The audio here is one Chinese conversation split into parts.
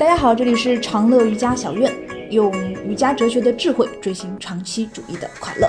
大家好，这里是长乐瑜伽小院，用瑜伽哲学的智慧追寻长期主义的快乐。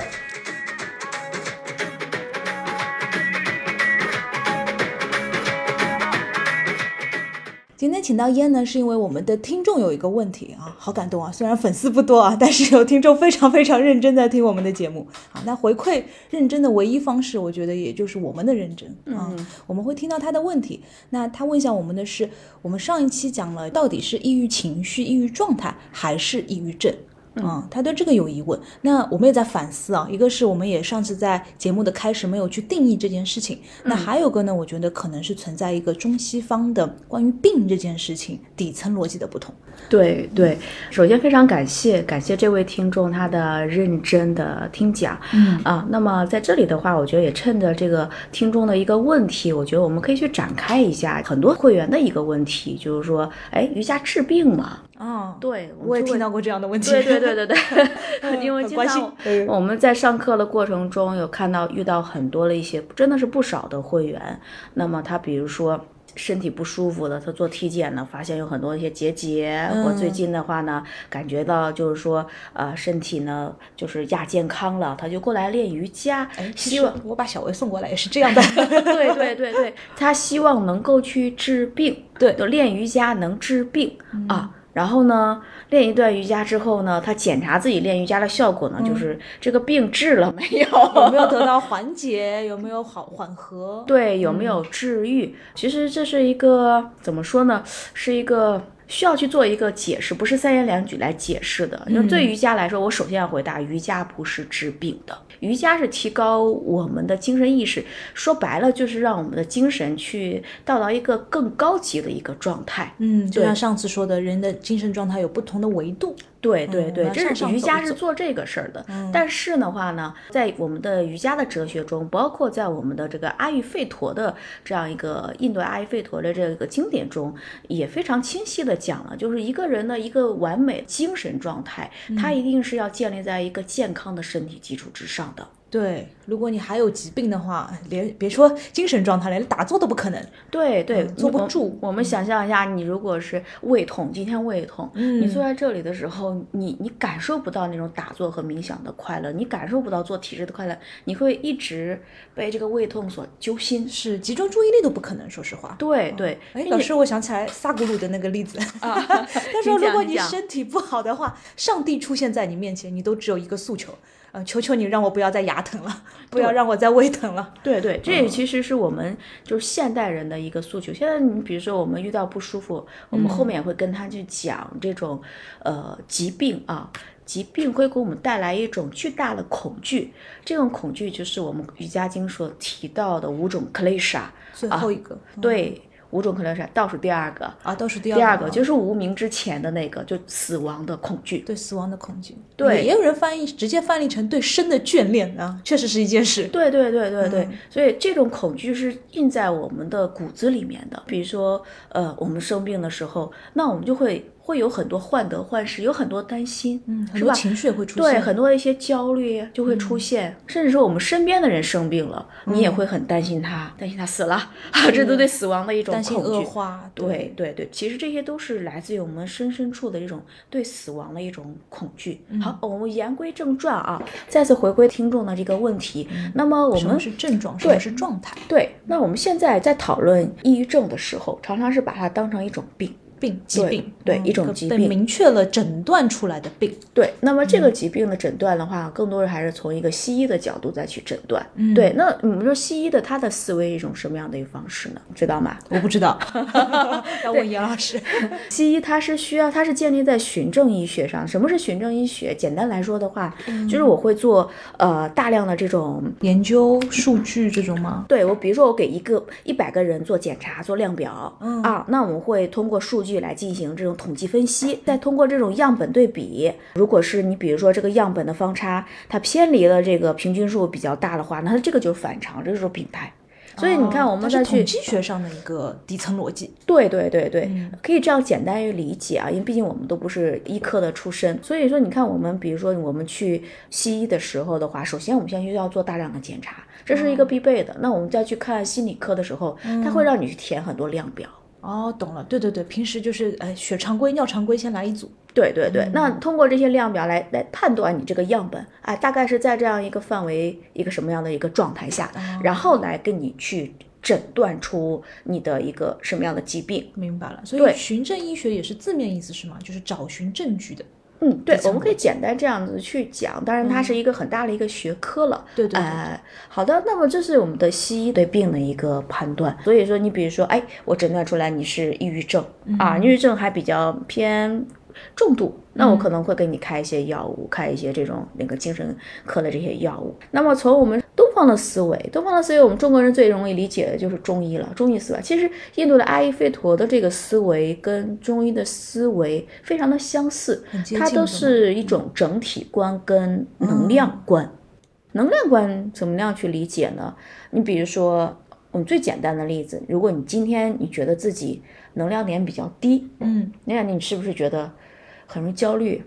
今天请到烟呢，是因为我们的听众有一个问题啊，好感动啊！虽然粉丝不多啊，但是有听众非常非常认真在听我们的节目啊。那回馈认真的唯一方式，我觉得也就是我们的认真啊。我们会听到他的问题，那他问一下我们的是，我们上一期讲了到底是抑郁情绪、抑郁状态还是抑郁症。嗯，他对这个有疑问，那我们也在反思啊。一个是我们也上次在节目的开始没有去定义这件事情，那还有个呢，我觉得可能是存在一个中西方的关于病这件事情底层逻辑的不同。对对，首先非常感谢感谢这位听众他的认真的听讲，嗯啊，那么在这里的话，我觉得也趁着这个听众的一个问题，我觉得我们可以去展开一下很多会员的一个问题，就是说，哎，瑜伽治病吗？哦，对，我也听到过这样的问题。对对对对对，因为经常我们在上课的过程中有看到遇到很多的一些真的是不少的会员，那么他比如说身体不舒服的，他做体检呢，发现有很多一些结节，我最近的话呢，感觉到就是说呃身体呢就是亚健康了，他就过来练瑜伽，希望我把小薇送过来也是这样的。对对对对，他希望能够去治病，对，就练瑜伽能治病啊。然后呢，练一段瑜伽之后呢，他检查自己练瑜伽的效果呢，就是这个病治了没有？有没有得到缓解？有没有好缓和？对，有没有治愈？其实这是一个怎么说呢？是一个需要去做一个解释，不是三言两语来解释的。因为对瑜伽来说，我首先要回答：瑜伽不是治病的。瑜伽是提高我们的精神意识，说白了就是让我们的精神去到达一个更高级的一个状态。嗯，就像上次说的，人的精神状态有不同的维度。对对对，这是瑜伽是做这个事儿的。但是的话呢，在我们的瑜伽的哲学中，包括在我们的这个阿育吠陀的这样一个印度阿育吠陀的这个经典中，也非常清晰的讲了，就是一个人的一个完美精神状态，他一定是要建立在一个健康的身体基础之上的。对，如果你还有疾病的话，连别说精神状态，连打坐都不可能。对对，坐不住。我们想象一下，你如果是胃痛，今天胃痛，你坐在这里的时候，你你感受不到那种打坐和冥想的快乐，你感受不到做体式的快乐，你会一直被这个胃痛所揪心，是集中注意力都不可能。说实话，对对。哎，老师，我想起来萨古鲁的那个例子 啊，他说，如果你身体不好的话，上帝出现在你面前，你都只有一个诉求。呃，求求你让我不要再牙疼了，不要让我再胃疼了。对对，这也其实是我们就是现代人的一个诉求。现在你比如说我们遇到不舒服，我们后面也会跟他去讲这种呃疾病啊，疾病会给我们带来一种巨大的恐惧。这种恐惧就是我们瑜伽经所提到的五种 klesha，最后一个对。五种可能是倒数第二个啊，倒数第二第二个就是无名之前的那个，就死亡的恐惧，对死亡的恐惧。对，也有人翻译直接翻译成对生的眷恋啊，确实是一件事。对对对对对，所以这种恐惧是印在我们的骨子里面的。比如说，呃，我们生病的时候，那我们就会。会有很多患得患失，有很多担心，嗯，很多情绪也会出现，对，很多的一些焦虑就会出现，甚至说我们身边的人生病了，你也会很担心他，担心他死了啊，这都对死亡的一种恐惧，恶化，对对对，其实这些都是来自于我们深深处的一种对死亡的一种恐惧。好，我们言归正传啊，再次回归听众的这个问题，那么我们是症状，什么是状态？对，那我们现在在讨论抑郁症的时候，常常是把它当成一种病。病疾病对一种疾病明确了诊断出来的病对，那么这个疾病的诊断的话，更多的还是从一个西医的角度再去诊断。对，那我们说西医的他的思维一种什么样的一个方式呢？知道吗？我不知道，要问严老师。西医它是需要，它是建立在循证医学上。什么是循证医学？简单来说的话，就是我会做呃大量的这种研究数据这种吗？对，我比如说我给一个一百个人做检查做量表啊，那我们会通过数据。来进行这种统计分析，再通过这种样本对比，如果是你比如说这个样本的方差它偏离了这个平均数比较大的话，那它这个就是反常，这就是病态。所以你看，我们再去统计学上的一个底层逻辑。对对对对，可以这样简单于理解啊，因为毕竟我们都不是医科的出身，所以说你看我们比如说我们去西医的时候的话，首先我们先需要做大量的检查，这是一个必备的。那我们再去看心理科的时候，它会让你去填很多量表。哦，懂了，对对对，平时就是哎，血常规、尿常规先来一组。对对对，那通过这些量表来来判断你这个样本，哎，大概是在这样一个范围、一个什么样的一个状态下，然后来跟你去诊断出你的一个什么样的疾病。明白了，所以循证医学也是字面意思是吗？就是找寻证据的。嗯，对，我们可以简单这样子去讲，当然它是一个很大的一个学科了。对对。哎，好的，那么这是我们的西医对病的一个判断。所以说，你比如说，哎，我诊断出来你是抑郁症啊，抑郁症还比较偏。重度，那我可能会给你开一些药物，开一些这种那个精神科的这些药物。那么从我们东方的思维，东方的思维，我们中国人最容易理解的就是中医了，中医思维。其实印度的阿育吠陀的这个思维跟中医的思维非常的相似，它都是一种整体观跟能量观。能量观怎么样去理解呢？你比如说，我们最简单的例子，如果你今天你觉得自己能量点比较低，嗯，那你是不是觉得？很容易焦虑，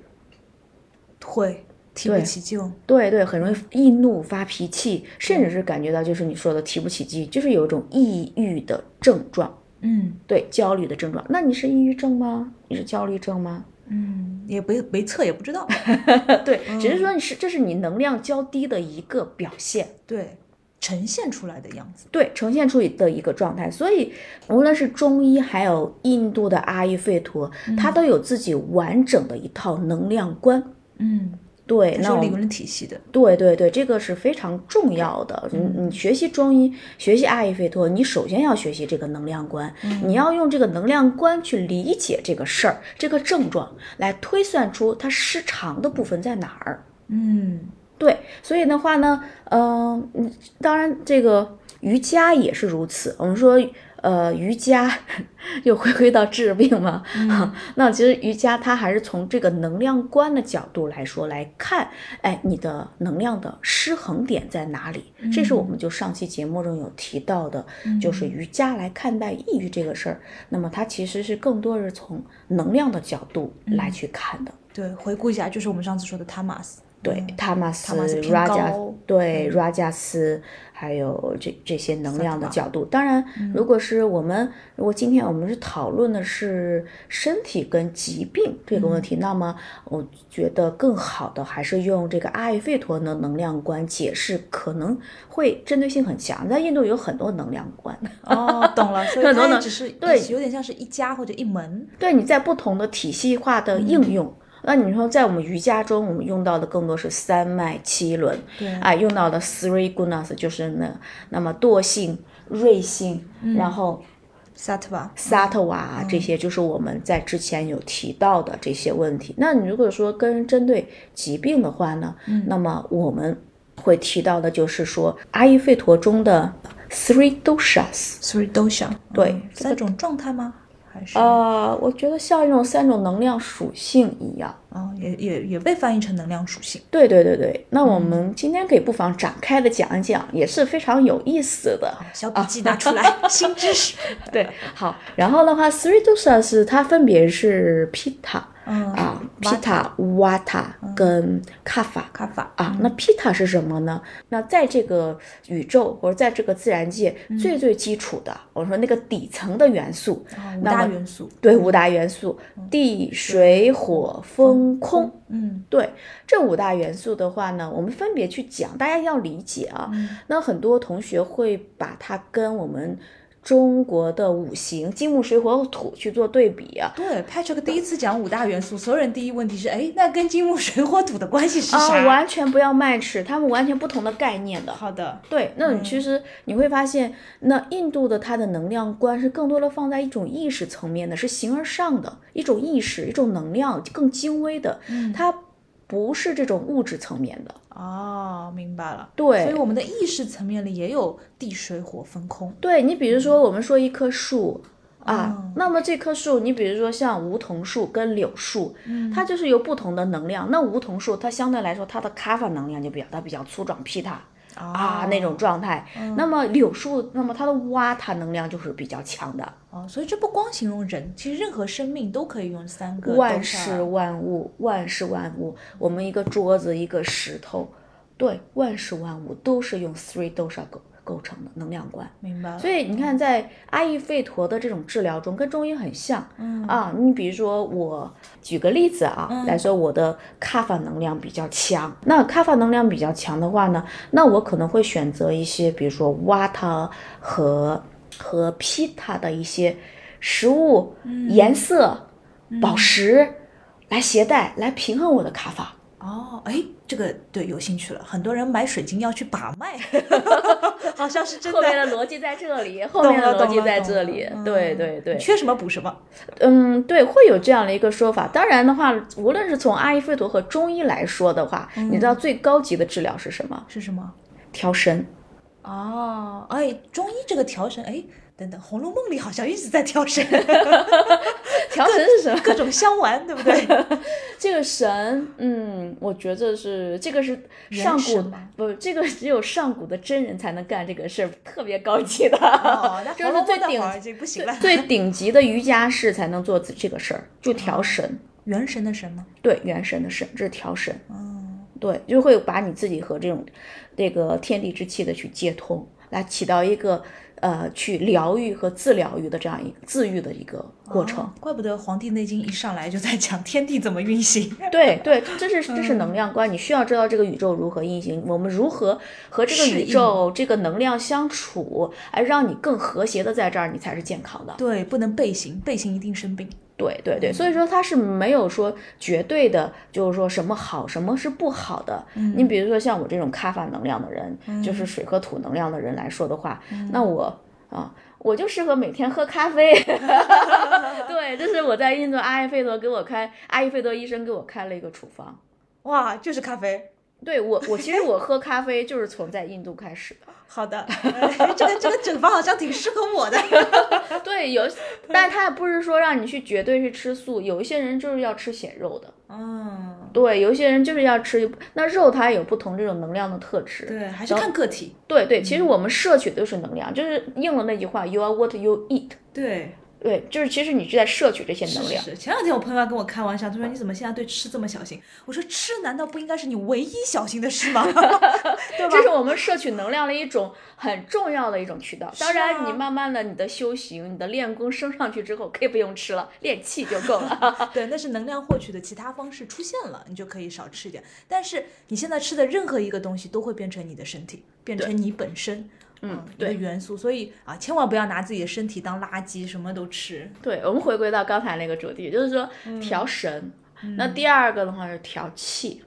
会提不起劲，对对，很容易易怒发脾气，甚至是感觉到就是你说的提不起劲，就是有一种抑郁的症状，嗯，对，焦虑的症状。那你是抑郁症吗？你是焦虑症吗？嗯，也没没测也不知道，对，只是说你是这是你能量较低的一个表现，对。呈现出来的样子，对，呈现出的一个状态。所以，无论是中医还有印度的阿育吠陀，它都有自己完整的一套能量观。嗯，对，那理论体系的。对对对，这个是非常重要的。你你学习中医，学习阿育吠陀，你首先要学习这个能量观，你要用这个能量观去理解这个事儿、这个症状，来推算出它失常的部分在哪儿。嗯。对，所以的话呢，嗯，当然这个瑜伽也是如此。我们说，呃，瑜伽 又回归到治病嘛。那其实瑜伽它还是从这个能量观的角度来说来看，哎，你的能量的失衡点在哪里？这是我们就上期节目中有提到的，就是瑜伽来看待抑郁这个事儿。那么它其实是更多是从能量的角度来去看的。对，回顾一下，就是我们上次说的塔玛斯。对，塔马斯、拉加，对，拉加斯，还有这这些能量的角度。当然，如果是我们，如果今天我们是讨论的是身体跟疾病这个问题，那么我觉得更好的还是用这个阿育吠陀的能量观解释，可能会针对性很强。在印度有很多能量观。哦，懂了，所以 它只是对，有点像是一家或者一门。对，你在不同的体系化的应用。那你说，在我们瑜伽中，我们用到的更多是三脉七轮，对，啊，用到的 three gunas 就是那那么惰性、锐性，然后 sattva、sattva 这些，就是我们在之前有提到的这些问题。那你如果说跟针对疾病的话呢，那么我们会提到的就是说阿育吠陀中的 three doshas，three dosha，对，三种状态吗？啊，我觉得像一种三种能量属性一样，啊，也也也被翻译成能量属性。对对对对，那我们今天可以不妨展开的讲一讲，也是非常有意思的。小笔记拿出来，新知识。对，好，然后的话，three dosas 它分别是 Pitta。啊，Pita、wata 跟 Kapha，Kapha 啊，那 Pita 是什么呢？那在这个宇宙或者在这个自然界最最基础的，我说那个底层的元素，五大元素，对，五大元素，地、水、火、风、空。嗯，对，这五大元素的话呢，我们分别去讲，大家要理解啊。那很多同学会把它跟我们。中国的五行金木水火土去做对比啊？对，Patrick 第一次讲五大元素，所有人第一问题是，哎，那跟金木水火土的关系是啥？完全不要卖吃，他们完全不同的概念的。好的，对，那你其实你会发现，那印度的它的能量观是更多的放在一种意识层面的，是形而上的一种意识，一种能量更精微的，嗯它。不是这种物质层面的哦，明白了。对，所以我们的意识层面里也有地水火风空。对你，比如说我们说一棵树啊，那么这棵树，你比如说像梧桐树跟柳树，它就是有不同的能量。那梧桐树它相对来说它的卡法能量就比较，它比较粗壮劈塔。啊，那种状态。那么柳树，那么它的蛙它能量就是比较强的。哦，所以这不光形容人，其实任何生命都可以用三个。万事万物，万事万物，我们一个桌子，一个石头，对，万事万物都是用 three dosha 构成的能量观。明白。所以你看，在阿育吠陀的这种治疗中，跟中医很像。嗯啊，你比如说，我举个例子啊，来说我的卡法能量比较强。那卡法能量比较强的话呢，那我可能会选择一些，比如说瓦塔和和皮塔的一些食物、颜色、宝石来携带，来平衡我的卡法。哦，哎，这个对，有兴趣了。很多人买水晶要去把脉，好像是真的。后面的逻辑在这里，后面的逻辑在这里。对对对，缺什么补什么。嗯，对，会有这样的一个说法。当然的话，无论是从阿育吠陀和中医来说的话，你知道最高级的治疗是什么？是什么？调神。哦，哎，中医这个调神，哎。等等，《红楼梦》里好像一直在调神，调神是什么？各种香丸，对不对？这个神，嗯，我觉得是这个是上古不，这个只有上古的真人才能干这个事儿，特别高级的。哦，那 就是最顶不行了，最顶级的瑜伽士才能做这个事儿，就调神。元神的神吗？对，元神的神，这是调神。哦，对，就会把你自己和这种这个天地之气的去接通，来起到一个。呃，去疗愈和自疗愈的这样一个自愈的一个过程，怪不得《黄帝内经》一上来就在讲天地怎么运行。对对，这是这是能量观，你需要知道这个宇宙如何运行，我们如何和这个宇宙这个能量相处，哎，让你更和谐的在这儿，你才是健康的。对，不能背行，背行一定生病。对对对，所以说它是没有说绝对的，就是说什么好，什么是不好的。你比如说像我这种卡法能量的人，就是水和土能量的人来说的话，那我啊，我就适合每天喝咖啡。对，这是我在印度阿育吠陀给我开，阿育吠陀医生给我开了一个处方。哇，就是咖啡。对我，我其实我喝咖啡就是从在印度开始的。好的，这个这个整方好像挺适合我的。对，有，但他也不是说让你去绝对去吃素，有一些人就是要吃鲜肉的。嗯，对，有一些人就是要吃那肉，它有不同这种能量的特质。对，还是看个体。对对，其实我们摄取都是能量，就是应了那句话，You are what you eat。对。对，就是其实你是在摄取这些能量。是是。前两天我朋友还跟我开玩笑，他说 你怎么现在对吃这么小心？我说吃难道不应该是你唯一小心的事吗？对吧？这是我们摄取能量的一种很重要的一种渠道。当然，你慢慢的你的修行、你的练功升上去之后，可以不用吃了，练气就够了。对，那是能量获取的其他方式出现了，你就可以少吃一点。但是你现在吃的任何一个东西都会变成你的身体，变成你本身。嗯，对元素，所以啊，千万不要拿自己的身体当垃圾，什么都吃。对，我们回归到刚才那个主题，就是说调神。那第二个的话是调气，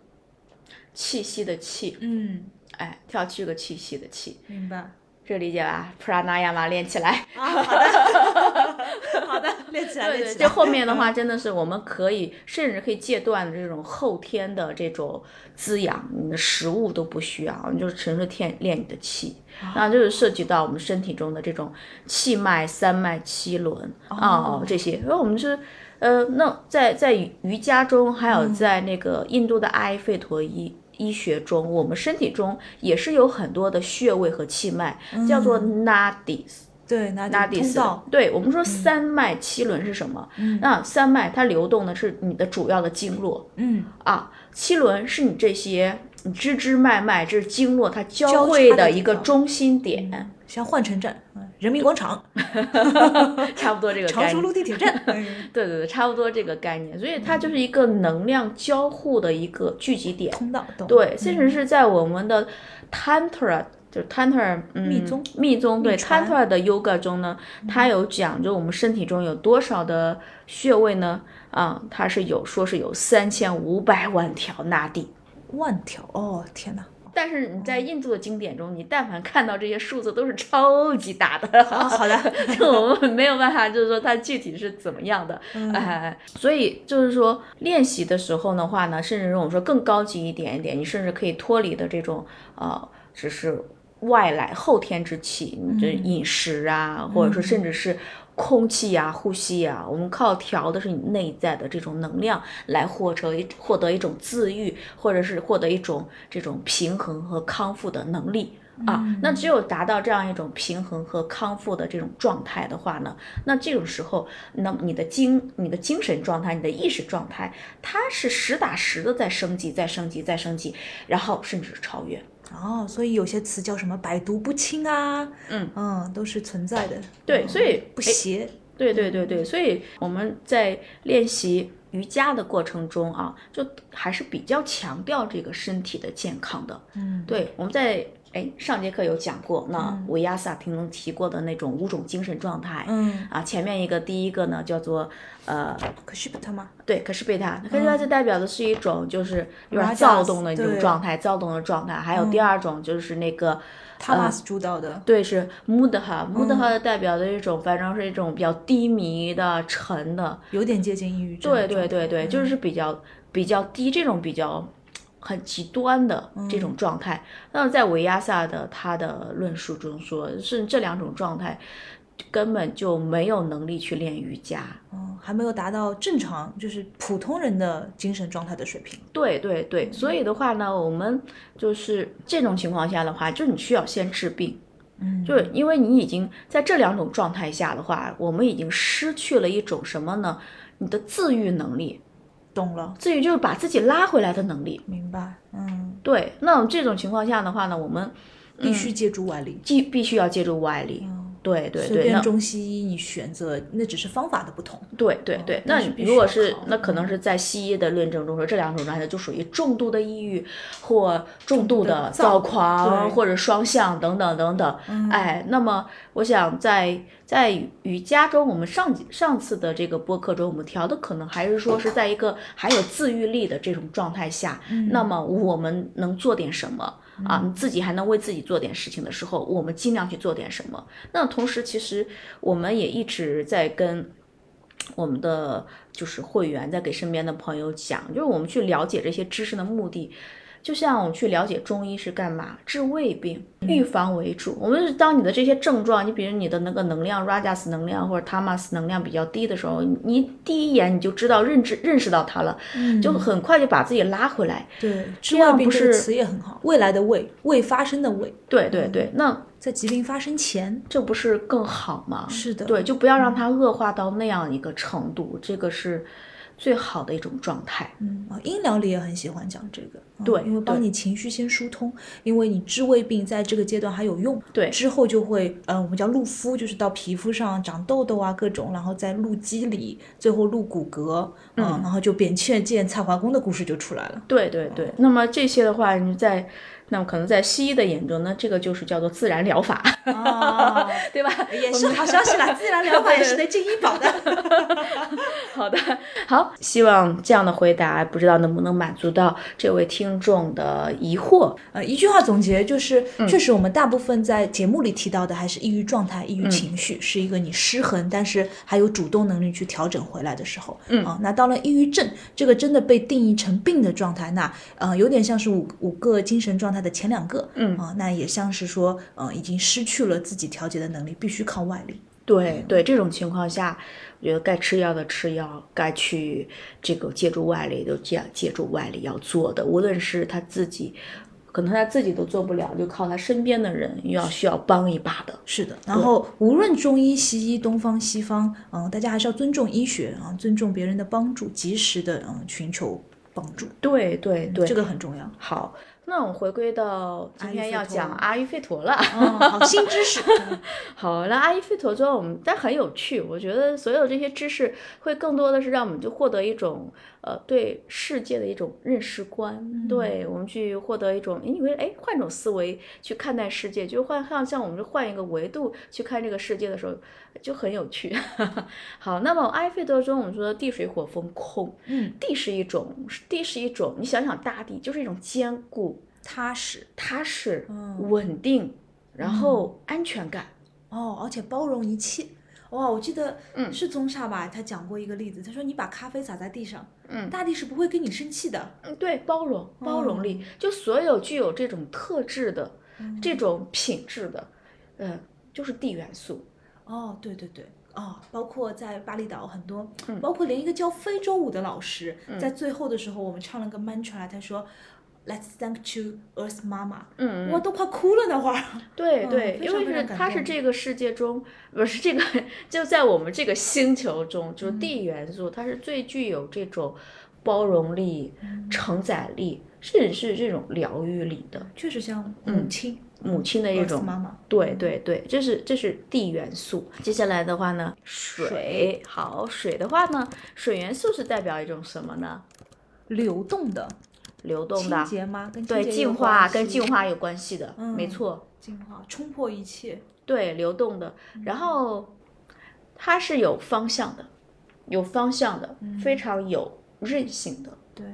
气息的气。嗯，哎，调这个气息的气。明白。这理解吧？Pranayama 练起来。啊，好的，好的，练起来。对对，这后面的话真的是我们可以，甚至可以戒断这种后天的这种滋养，你的食物都不需要，你就纯粹天练你的气。那就是涉及到我们身体中的这种气脉、三脉、七轮啊这些。因为我们是，呃，那在在瑜伽中，还有在那个印度的阿育吠陀医。医学中，我们身体中也是有很多的穴位和气脉，叫做 nadis。对，nadis。对，我们说三脉七轮是什么？那三脉它流动的是你的主要的经络。嗯。啊，七轮是你这些你支支脉脉，这是经络它交汇的一个中心点。像换乘站，人民广场，差不多这个。常熟路地铁站。对对对，差不多这个概念，所以它就是一个能量交互的一个聚集点。通道。对，甚至是在我们的 Tantra，就是 Tantra 密宗，密宗对 Tantra 的 Yoga 中呢，它有讲究我们身体中有多少的穴位呢？啊，它是有说是有三千五百万条纳地。万条？哦，天哪！但是你在印度的经典中，你但凡看到这些数字都是超级大的。好的，我们没有办法，就是说它具体是怎么样的。哎，所以就是说练习的时候的话呢，甚至我们说更高级一点一点，你甚至可以脱离的这种呃，只是外来后天之气，你这饮食啊，或者说甚至是。空气呀，呼吸呀，我们靠调的是你内在的这种能量，来获得一获得一种自愈，或者是获得一种这种平衡和康复的能力。啊。那只有达到这样一种平衡和康复的这种状态的话呢，那这种时候，那么你的精、你的精神状态、你的意识状态，它是实打实的在升级、在升级、在升级，然后甚至是超越。哦，所以有些词叫什么“百毒不侵”啊，嗯嗯，都是存在的。对，所以不邪。对对对对，所以我们在练习瑜伽的过程中啊，就还是比较强调这个身体的健康的。嗯，对，我们在哎上节课有讲过，那维亚萨听中提过的那种五种精神状态。嗯，啊，前面一个第一个呢叫做呃，可是贝塔吗？对，可是贝塔，可是它就代表的是一种就是有点躁动的一种状态，躁动的状态。还有第二种就是那个。塔马斯主导的，对，是穆德哈，穆德哈的代表的一种，反正是一种比较低迷的、沉的，有点接近抑郁症。对对对对，就是比较比较低这种比较很极端的这种状态。那么在维亚萨的他的论述中说，是这两种状态。根本就没有能力去练瑜伽，嗯，还没有达到正常，就是普通人的精神状态的水平。对对对，所以的话呢，我们就是这种情况下的话，就你需要先治病，嗯，就是因为你已经在这两种状态下的话，我们已经失去了一种什么呢？你的自愈能力。懂了，至于就是把自己拉回来的能力。明白，嗯，对。那这种情况下的话呢，我们必须借助外力，既必须要借助外力。对对对，随便中西医你选择，那只是方法的不同。对对对，那如果是那可能是在西医的论证中说，这两种状态就属于重度的抑郁或重度的躁狂或者双向等等等等。哎，那么我想在在瑜伽中，我们上上次的这个播客中，我们调的可能还是说是在一个还有自愈力的这种状态下，那么我们能做点什么？啊，你自己还能为自己做点事情的时候，我们尽量去做点什么。那同时，其实我们也一直在跟我们的就是会员，在给身边的朋友讲，就是我们去了解这些知识的目的。就像我们去了解中医是干嘛，治胃病，预防为主。我们是当你的这些症状，你比如你的那个能量，Rajas 能量或者 Tamas 能量比较低的时候，你第一眼你就知道认知认识到它了，就很快就把自己拉回来。对，治胃病这个词也很好，未来的未，未发生的未。对对对，那在疾病发生前，这不是更好吗？是的，对，就不要让它恶化到那样一个程度，这个是。最好的一种状态，嗯啊，音疗里也很喜欢讲这个，对，因为帮你情绪先疏通，因为你治胃病在这个阶段还有用，对，之后就会，呃，我们叫露肤，就是到皮肤上长痘痘啊，各种，然后再露肌理，最后露骨骼，嗯，然后就扁鹊见蔡桓公的故事就出来了，对对对，那么这些的话，你在。那么可能在西医的眼中呢，这个就是叫做自然疗法，对吧？也是好消息啦，自然疗法也是能进医保的。好的，好，希望这样的回答不知道能不能满足到这位听众的疑惑。呃，一句话总结就是，确实我们大部分在节目里提到的还是抑郁状态、抑郁情绪，是一个你失衡，但是还有主动能力去调整回来的时候。嗯啊，那到了抑郁症，这个真的被定义成病的状态，那呃，有点像是五五个精神状态。的前两个，嗯啊，那也像是说，嗯，已经失去了自己调节的能力，必须靠外力。对对，这种情况下，我觉得该吃药的吃药，该去这个借助外力都借借助外力要做的，无论是他自己，可能他自己都做不了，就靠他身边的人要需要帮一把的。是的，然后无论中医、西医、东方、西方，嗯，大家还是要尊重医学啊，尊重别人的帮助，及时的嗯寻求帮助。对对对，这个很重要。好。那我们回归到今天要讲阿育吠陀了，好新知识。好，那阿育吠陀之后，我们但很有趣，我觉得所有这些知识会更多的是让我们就获得一种。呃，对世界的一种认识观，对我们去获得一种，你以为哎换种思维去看待世界，就换像像我们换一个维度去看这个世界的时候，就很有趣。好，那么埃菲德中我们说地水火风空，嗯，地是一种，地是一种，你想想大地就是一种坚固、踏实、踏实、嗯稳定，然后安全感，哦，而且包容一切。哇，我记得是宗煞吧？他讲过一个例子，他说你把咖啡洒在地上，嗯，大地是不会跟你生气的。嗯，对，包容包容力，就所有具有这种特质的、这种品质的，嗯，就是地元素。哦，对对对，哦，包括在巴厘岛很多，包括连一个教非洲舞的老师，在最后的时候，我们唱了个 mantra，他说。Let's thank you Earth 妈妈，嗯，我都快哭了那会儿。对对，因为是它是这个世界中，不是这个就在我们这个星球中，就是地元素，它是最具有这种包容力、承载力，甚至是这种疗愈力的。确实像母亲，母亲的一种妈妈。对对对，这是这是地元素。接下来的话呢，水。好，水的话呢，水元素是代表一种什么呢？流动的。流动的，清吗？跟对，净化跟净化有关系的，没错。净化冲破一切，对，流动的。然后它是有方向的，有方向的，非常有韧性的。对，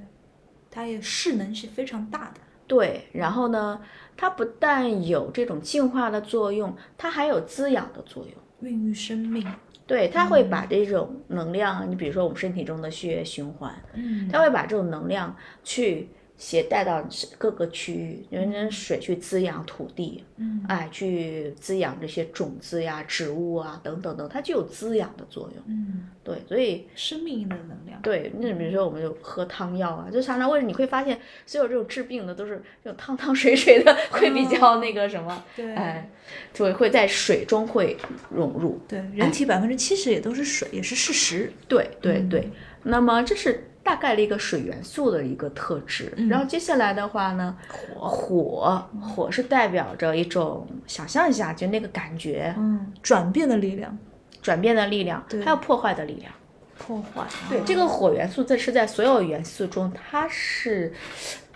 它也势能是非常大的。对，然后呢，它不但有这种净化的作用，它还有滋养的作用，孕育生命。对，它会把这种能量，你比如说我们身体中的血液循环，嗯，它会把这种能量去。携带到各个区域，用水去滋养土地，嗯，哎，去滋养这些种子呀、植物啊等等等，它具有滋养的作用，嗯，对，所以生命的能量，对，那比如说我们就喝汤药啊，就常常为什么你会发现所有这种治病的都是这种汤汤水水的，会比较那个什么，对，哎，就会在水中会融入，对，人体百分之七十也都是水，也是事实，对对对，那么这是。大概的一个水元素的一个特质，然后接下来的话呢，火。火火是代表着一种，想象一下，就那个感觉，嗯，转变的力量，转变的力量，还有破坏的力量，破坏，对，这个火元素这是在所有元素中，它是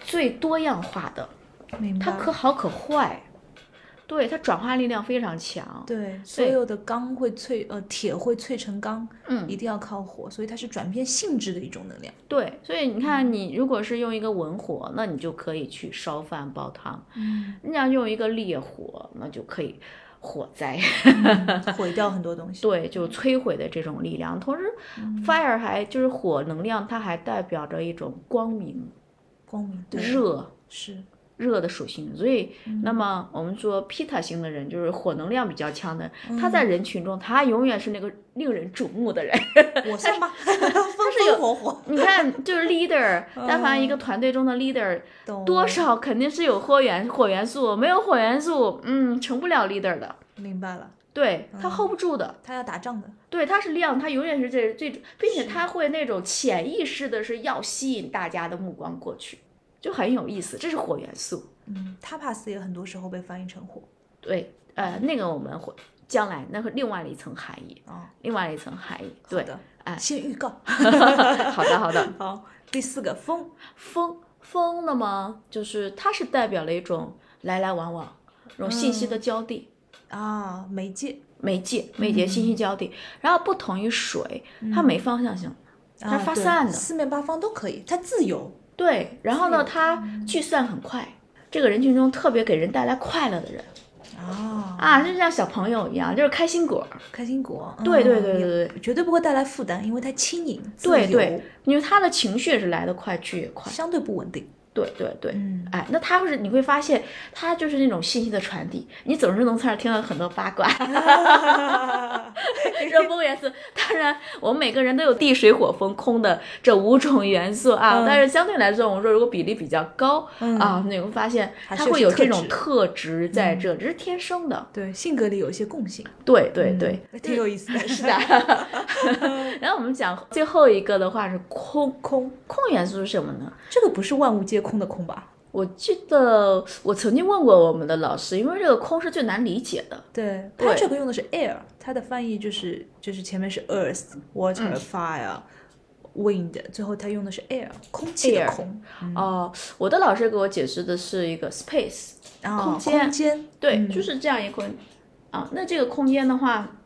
最多样化的，它可好可坏。对它转化力量非常强，对所有的钢会淬呃铁会淬成钢，嗯，一定要靠火，所以它是转变性质的一种能量。对，所以你看，你如果是用一个文火，那你就可以去烧饭煲汤，嗯，你要用一个烈火，那就可以火灾，毁 掉很多东西。对，就摧毁的这种力量。同时，fire 还就是火能量，它还代表着一种光明，光明热是。热的属性，所以那么我们说皮塔型的人就是火能量比较强的，他在人群中他永远是那个令人瞩目的人。我算吗？风风火火。你看，就是 leader，但凡一个团队中的 leader，多少肯定是有火元火元素，没有火元素，嗯，成不了 leader 的。明白了。对他 hold 不住的，他要打仗的。对，他是亮，他永远是这最，并且他会那种潜意识的是要吸引大家的目光过去。就很有意思，这是火元素。嗯，tapas 也很多时候被翻译成火。对，呃，那个我们会将来那个另外的一层含义啊，另外的一层含义。对的，哎，先预告。好的，好的。好，第四个风，风，风，那么就是它是代表了一种来来往往，这种信息的交递啊，媒介，媒介，媒介信息交递。然后不同于水，它没方向性，它发散的，四面八方都可以，它自由。对，然后呢，他聚散很快，这个人群中特别给人带来快乐的人，啊啊，就像小朋友一样，就是开心果，开心果，对对对对对，绝对不会带来负担，因为他轻盈，对对，因为他的情绪也是来得快去也快，相对不稳定。对对对，哎，那他会是你会发现，他就是那种信息的传递，你总是能从那儿听到很多八卦。热风元素，当然我们每个人都有地水火风空的这五种元素啊，但是相对来说，我们说如果比例比较高啊，你会发现他会有这种特质在这，这是天生的。对，性格里有一些共性。对对对，挺有意思的，是的。然后我们讲最后一个的话是空空空元素是什么呢？这个不是万物皆空的空吧？我记得我曾经问过我们的老师，因为这个空是最难理解的。对，它这个用的是 air，它的翻译就是就是前面是 earth、water、fire、wind，最后它用的是 air，空气的空。哦，我的老师给我解释的是一个 space，空间。空间，对，就是这样一个啊。那这个空间的话，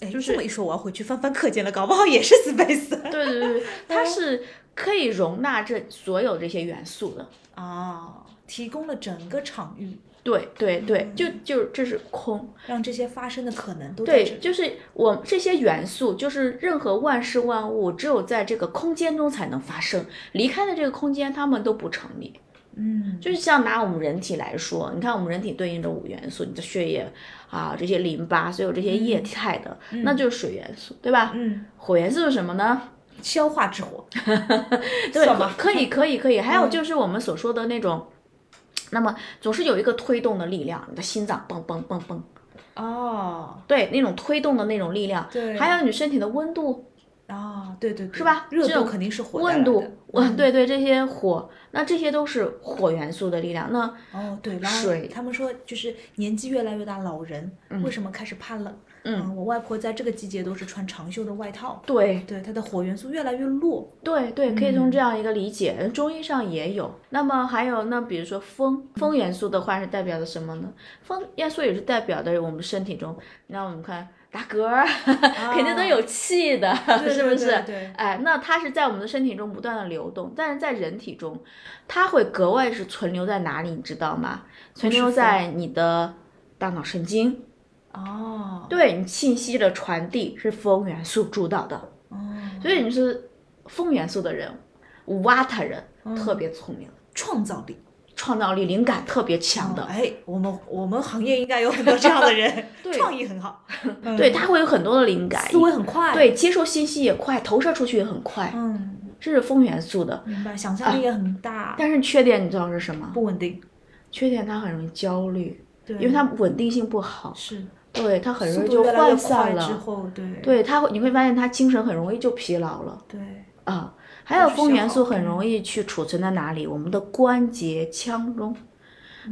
哎，就这么一说，我要回去翻翻课件了，搞不好也是 space。对对对，它是。可以容纳这所有这些元素的啊，提供了整个场域。对对对，就就这是空，让这些发生的可能都对，就是我这些元素，就是任何万事万物，只有在这个空间中才能发生，离开了这个空间，它们都不成立。嗯，就是像拿我们人体来说，你看我们人体对应着五元素，你的血液啊，这些淋巴，所有这些液态的，那就是水元素，对吧？嗯，火元素是什么呢？消化之火，对？可以可以可以。还有就是我们所说的那种，那么总是有一个推动的力量，你的心脏蹦蹦蹦蹦，哦对，那种推动的那种力量。对还有你身体的温度，啊，对对对，是吧热度肯定是火温度的，温对对，这些火，那这些都是火元素的力量。那哦，对，然后水他们说就是年纪越来越大，老人为什么开始怕冷？嗯我外婆在这个季节都是穿长袖的外套，对对，它的火元素越来越弱。对对，可以从这样一个理解，中医上也有。那么还有那比如说风，风元素的话是代表的什么呢？风元素也是代表的我们身体中，那我们看打嗝儿，肯定都有气的，对是不是？对对对哎，那它是在我们的身体中不断的流动，但是在人体中，它会格外是存留在哪里，你知道吗？存留在你的大脑神经，哦，对你信息的传递是风元素主导的。哦，所以你是风元素的人，瓦特人嗯特别聪明，创造力。创造力、灵感特别强的。哎，我们我们行业应该有很多这样的人，对。创意很好，对，他会有很多的灵感，思维很快，，对，接受信息也快，投射出去也很快，嗯，这是风元素的。明白，想象力也很大，但是缺点你知道是什么？不稳定，缺点他很容易焦虑，对，因为他稳定性不好，是对他很容易就涣散了。后，对对他会，你会发现他精神很容易就疲劳了对，啊。还有风元素很容易去储存在哪里？我们的关节腔中。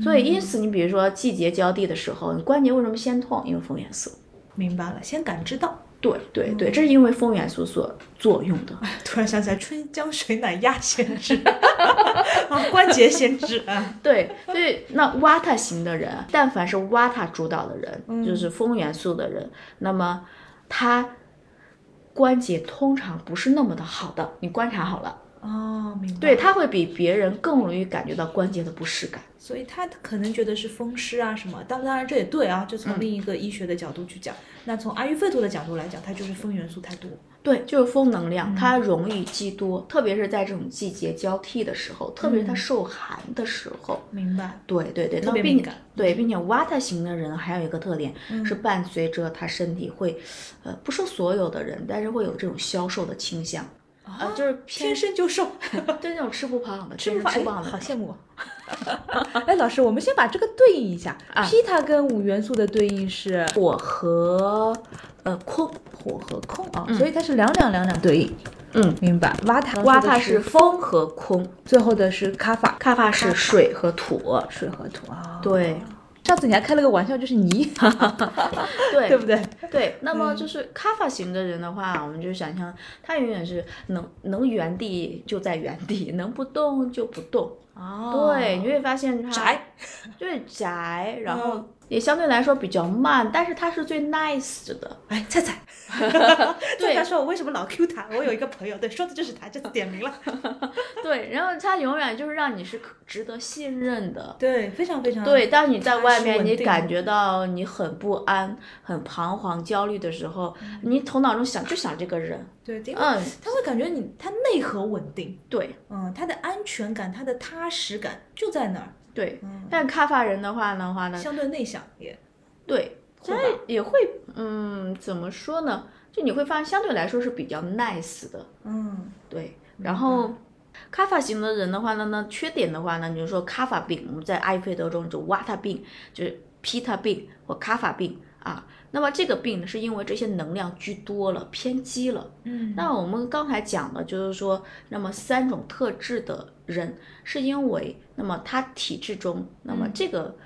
所以，因此你比如说季节交替的时候，你关节为什么先痛？因为风元素。明白了，先感知到。对对对，这是因为风元素所作用的。突然想起来，春江水暖鸭先知，啊，关节先知啊，对，所以那瓦塔型的人，但凡是瓦塔主导的人，就是风元素的人，那么他关节通常不是那么的好的。你观察好了，哦，明白。对，他会比别人更容易感觉到关节的不适感。所以他可能觉得是风湿啊什么，当当然这也对啊，就嗯从另一个医学的角度去讲，那从阿育吠陀的角度来讲，它就是风元素太多。对，就是风能量，它容易积多，特别是在这种季节交替的时候，特别是它受寒的时候。明白。对对对，特那并别敏感对，并且瓦塔型的人还有一个特点、是伴随着他身体会，呃，不说所有的人，但是会有这种消瘦的倾向，啊、就是偏天生就瘦，对那种吃不胖的，吃不吃不胖的，好羡慕哦。哎，老师，我们先把这个对应一下。啊皮塔跟五元素的对应是火和呃空，火和空啊，所以它是两两两两对应。嗯，明白。瓦塔瓦塔是是风和空，最后的是卡法，卡帕是水和土，水和土啊。对上次你还开了个玩笑，就是泥，对对不对？对，那么就是卡法型的人的话，我们就想象他永远是能能原地就在原地，能不动就不动。哦对，你会发现他宅，对宅，然后嗯也相对来说比较慢，但是他是最 nice 的。哎，菜菜，对他说我为什么老 Q 他？我有一个朋友，对，说的就是他，这次点名了。对，然后他永远就是让你是可值得信任的。对，非常非常对，当你在外面，你感觉到你很不安、很彷徨、焦虑的时候，你头脑中想就想这个人，对，嗯，他会感觉你他内核稳定，对嗯，他的安全感、他的踏实感就在那儿，对。但卡法人的话的话呢，相对内向也对，所以也会，嗯，怎么说呢？就你会发现相对来说是比较 nice 的，嗯对。然后卡法型的人的话呢，那缺点的话呢，你就说卡法病，我们在阿育吠陀中就瓦塔病，就是皮塔病或卡法病啊。那么这个病呢，是因为这些能量居多了，偏激了。嗯那我们刚才讲的就是说，那么三种特质的人，是因为那么他体质中，那么这个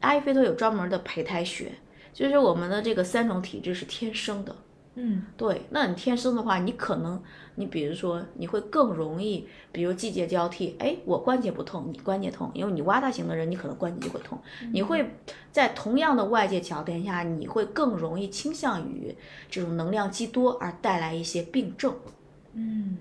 阿育吠陀有专门的胚胎学，就是我们的这个三种体质是天生的。嗯对，那你天生的话，你可能你比如说你会更容易，比如季节交替，哎，我关节不痛，你关节痛，因为你挖大型的人，你可能关节就会痛，你会在同样的外界条件下，你会更容易倾向于这种能量积多而带来一些病症，嗯，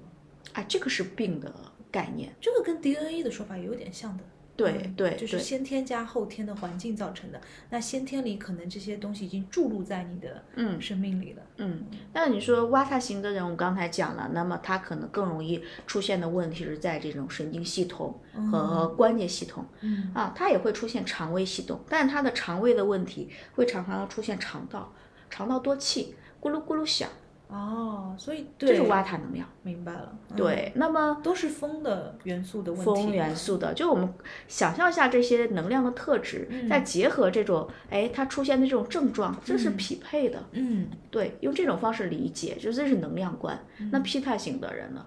啊，这个是病的概念。这个跟 DNA 的说法有点像的。对嗯对对就是先天加后天的环境造成的。那先天里可能这些东西已经注入在你的嗯生命里了。嗯，那你说瓦塔型的人，我刚才讲了，那么他可能更容易出现的问题是在这种神经系统和关节系统。嗯啊，他也会出现肠胃系统，但是他的肠胃的问题会常常出现肠道，肠道多气，咕噜咕噜响。哦，所以这是瓦塔能量。明白了。对，那么都是风的元素的问题。风元素的，就我们想象一下这些能量的特质，再结合这种，哎，它出现的这种症状，这是匹配的。嗯，对，用这种方式理解，就这是能量观。那批判型的人呢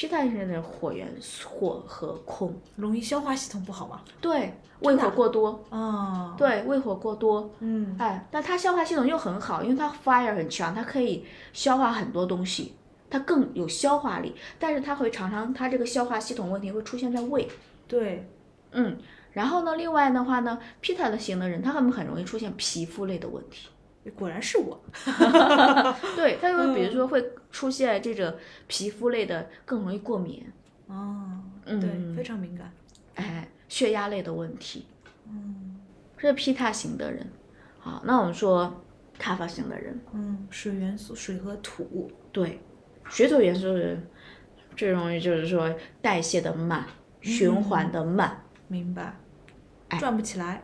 ？P 态型的人火源火和空，容易消化系统不好吗？对，胃火过多。啊，对，胃火过多。嗯，哎，但他消化系统又很好，因为他 fire 很强，它可以消化很多东西，它更有消化力。但是它会常常，它这个消化系统问题会出现在胃。对，嗯，然后呢，另外的话呢，P 态的型的人，他很很容易出现皮肤类的问题。果然是我，对他就比如说会出现这种皮肤类的更容易过敏，哦，对，非常敏感，哎，血压类的问题，嗯，是皮塔型的人，好，那我们说卡法型的人，嗯，水元素水和土，对，水土元素的人最容易就是说代谢的慢，循环的慢，明白，转不起来。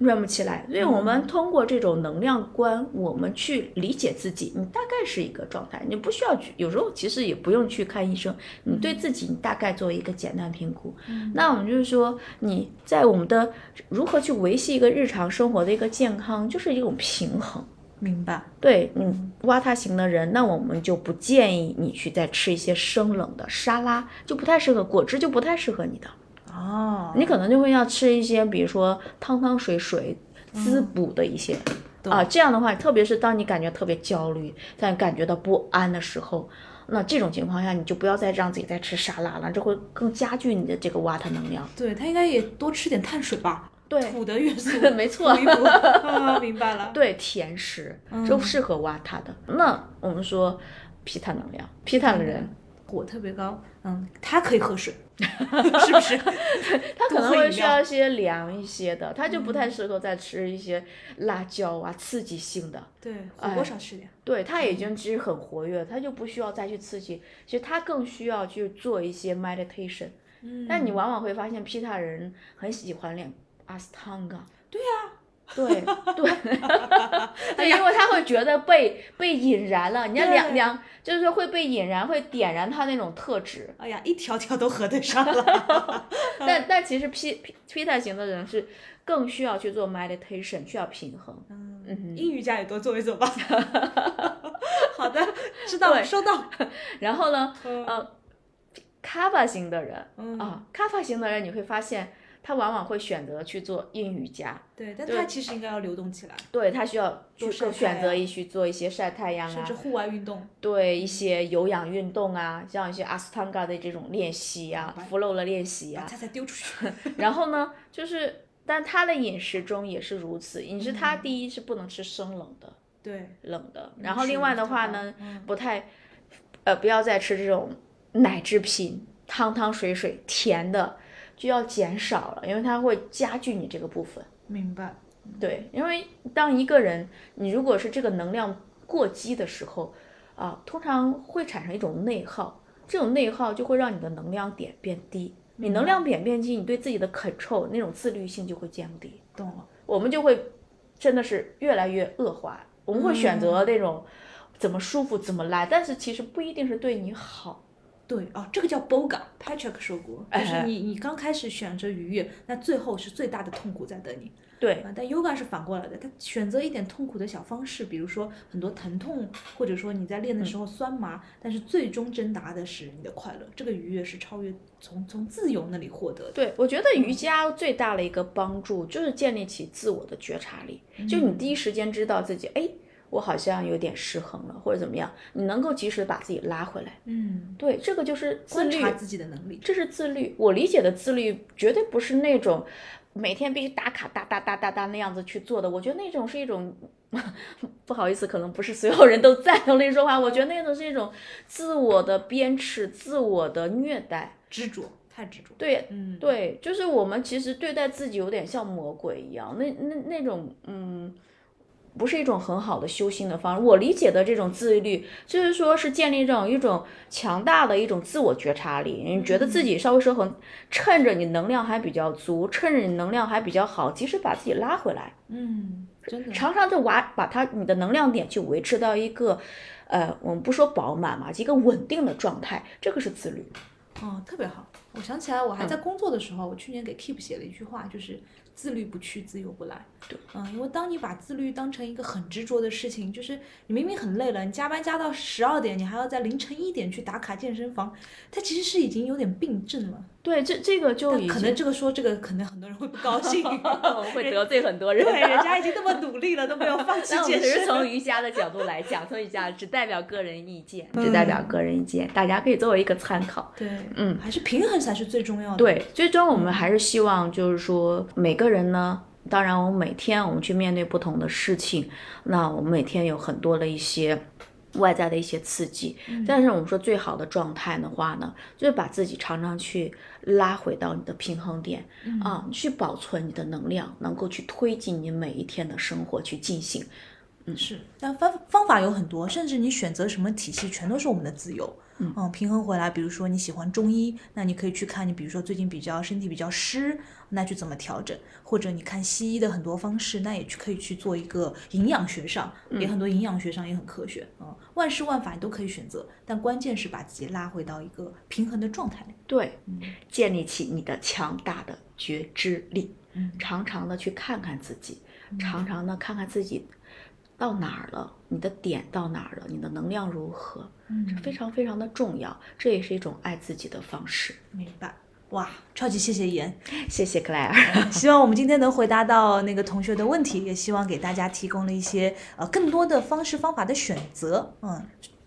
转不起来，所以我们通过这种能量观，我们去理解自己。你大概是一个状态，你不需要去，有时候其实也不用去看医生。你对自己，你大概做一个简单评估。那我们就是说，你在我们的如何去维系一个日常生活的一个健康，就是一种平衡。明白？对，你挖他型的人，那我们就不建议你去再吃一些生冷的沙拉，就不太适合，果汁就不太适合你的。哦，你可能就会要吃一些，比如说汤汤水水滋补的一些。啊，这样的话，特别是当你感觉特别焦虑，在感觉到不安的时候，那这种情况下，你就不要再让自己再吃沙拉了，这会更加剧你的这个瓦特能量。对他应该也多吃点碳水吧，对，土的元素，没错，明白了。对，甜食就适合瓦塔的。那我们说皮塔能量，皮塔的人。火特别高，嗯，他可以喝水。是不是？他可能会需要一些凉一些的，他就不太适合再吃一些辣椒啊、刺激性的。对，火锅少吃点。对他已经其实很活跃，他就不需要再去刺激，其实他更需要去做一些 meditation。嗯。但你往往会发现，皮塔人很喜欢练阿斯汤嘎。对呀。对 对，因为他会觉得被被引燃了，你看两两就是说会被引燃，会点燃他那种特质。哎呀，一条条都合得上了。但但其实 P P P 态型的人是更需要去做 meditation，需要平衡。嗯，英语家也多做一做吧。好的，知道了收到。然后呢，呃，卡巴型的人啊，卡巴型的人你会发现。他往往会选择去做阴瑜伽，对，但他其实应该要流动起来，对他需要去选择一去做一些晒太阳啊，甚至户外运动，对一些有氧运动啊，像一些阿斯汤加的这种练习啊，flow 的练习啊，他才丢出去。然后呢，就是，但他的饮食中也是如此，饮食他第一是不能吃生冷的，对，冷的，然后另外的话呢，不太，呃，不要再吃这种奶制品，汤汤水水甜的。就要减少了，因为它会加剧你这个部分。明白。对，因为当一个人你如果是这个能量过激的时候，啊，通常会产生一种内耗，这种内耗就会让你的能量点变低。你能量点变低，你对自己的 control 那种自律性就会降低。懂了。我们就会真的是越来越恶化，我们会选择那种怎么舒服怎么来，但是其实不一定是对你好。对啊，这个叫 Boga，Patrick 说过，就是你你刚开始选择愉悦，那最后是最大的痛苦在等你。对啊，但 Yoga 是反过来的，他选择一点痛苦的小方式，比如说很多疼痛，或者说你在练的时候酸麻，但是最终挣达的是你的快乐。这个愉悦是超越从从自由那里获得的。对，我觉得瑜伽最大的一个帮助就是建立起自我的觉察力，就你第一时间知道自己，哎。我好像有点失衡了，或者怎么样？你能够及时把自己拉回来。嗯，对，这个就是自律自己的能力。这是自律。我理解的自律，绝对不是那种每天必须打卡哒哒哒哒哒那样子去做的。我觉得那种是一种，不好意思，可能不是所有人都赞同那说话。我觉得那种是一种自我的鞭笞、自我的虐待、执着，太执着。对，嗯，对，就是我们其实对待自己有点像魔鬼一样。那那那种，嗯。不是一种很好的修心的方式。我理解的这种自律，就是说是建立这种一种强大的一种自我觉察力。你觉得自己稍微失衡，趁着你能量还比较足，趁着你能量还比较好，及时把自己拉回来。嗯，真的，常常就把把它你的能量点去维持到一个，呃，我们不说饱满嘛，一个稳定的状态，这个是自律。哦，特别好。我想起来，我还在工作的时候，我去年给 Keep 写了一句话，就是自律不去，自由不来。对，嗯，因为当你把自律当成一个很执着的事情，就是你明明很累了，你加班加到十二点，你还要在凌晨一点去打卡健身房，它其实是已经有点病症了。对，这这个就可能这个说这个，可能很多人会不高兴，会得罪很多人。对，人家已经那么努力了，都没有放弃 健身。是从瑜伽的角度来讲，从瑜伽只代表个人意见，只代表个人意见，大家可以作为一个参考。对，嗯，还是平衡才是最重要的。对，最终我们还是希望，就是说每个人呢，当然我们每天我们去面对不同的事情，那我们每天有很多的一些。外在的一些刺激，但是我们说最好的状态的话呢，就是把自己常常去拉回到你的平衡点啊，去保存你的能量，能够去推进你每一天的生活去进行。嗯，是，但方方法有很多，甚至你选择什么体系，全都是我们的自由。嗯，平衡回来，比如说你喜欢中医，那你可以去看你，比如说最近比较身体比较湿，那去怎么调整？或者你看西医的很多方式，那也去可以去做一个营养学上，也很多营养学上也很科学啊，万事万法你都可以选择，但关键是把自己拉回到一个平衡的状态里。对，建立起你的强大的觉知力，嗯常常的去看看自己，常常的看看自己。到哪儿了？你的点到哪儿了？你的能量如何？嗯，这非常非常的重要，这也是一种爱自己的方式。明白？哇，超级谢谢妍，谢谢克莱尔。希望我们今天能回答到那个同学的问题，也希望给大家提供了一些呃更多的方式方法的选择。嗯，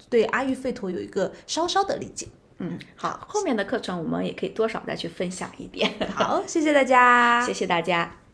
对阿育吠陀有一个稍稍的理解。嗯，好，后面的课程我们也可以多少再去分享一点。好，谢谢大家，谢谢大家。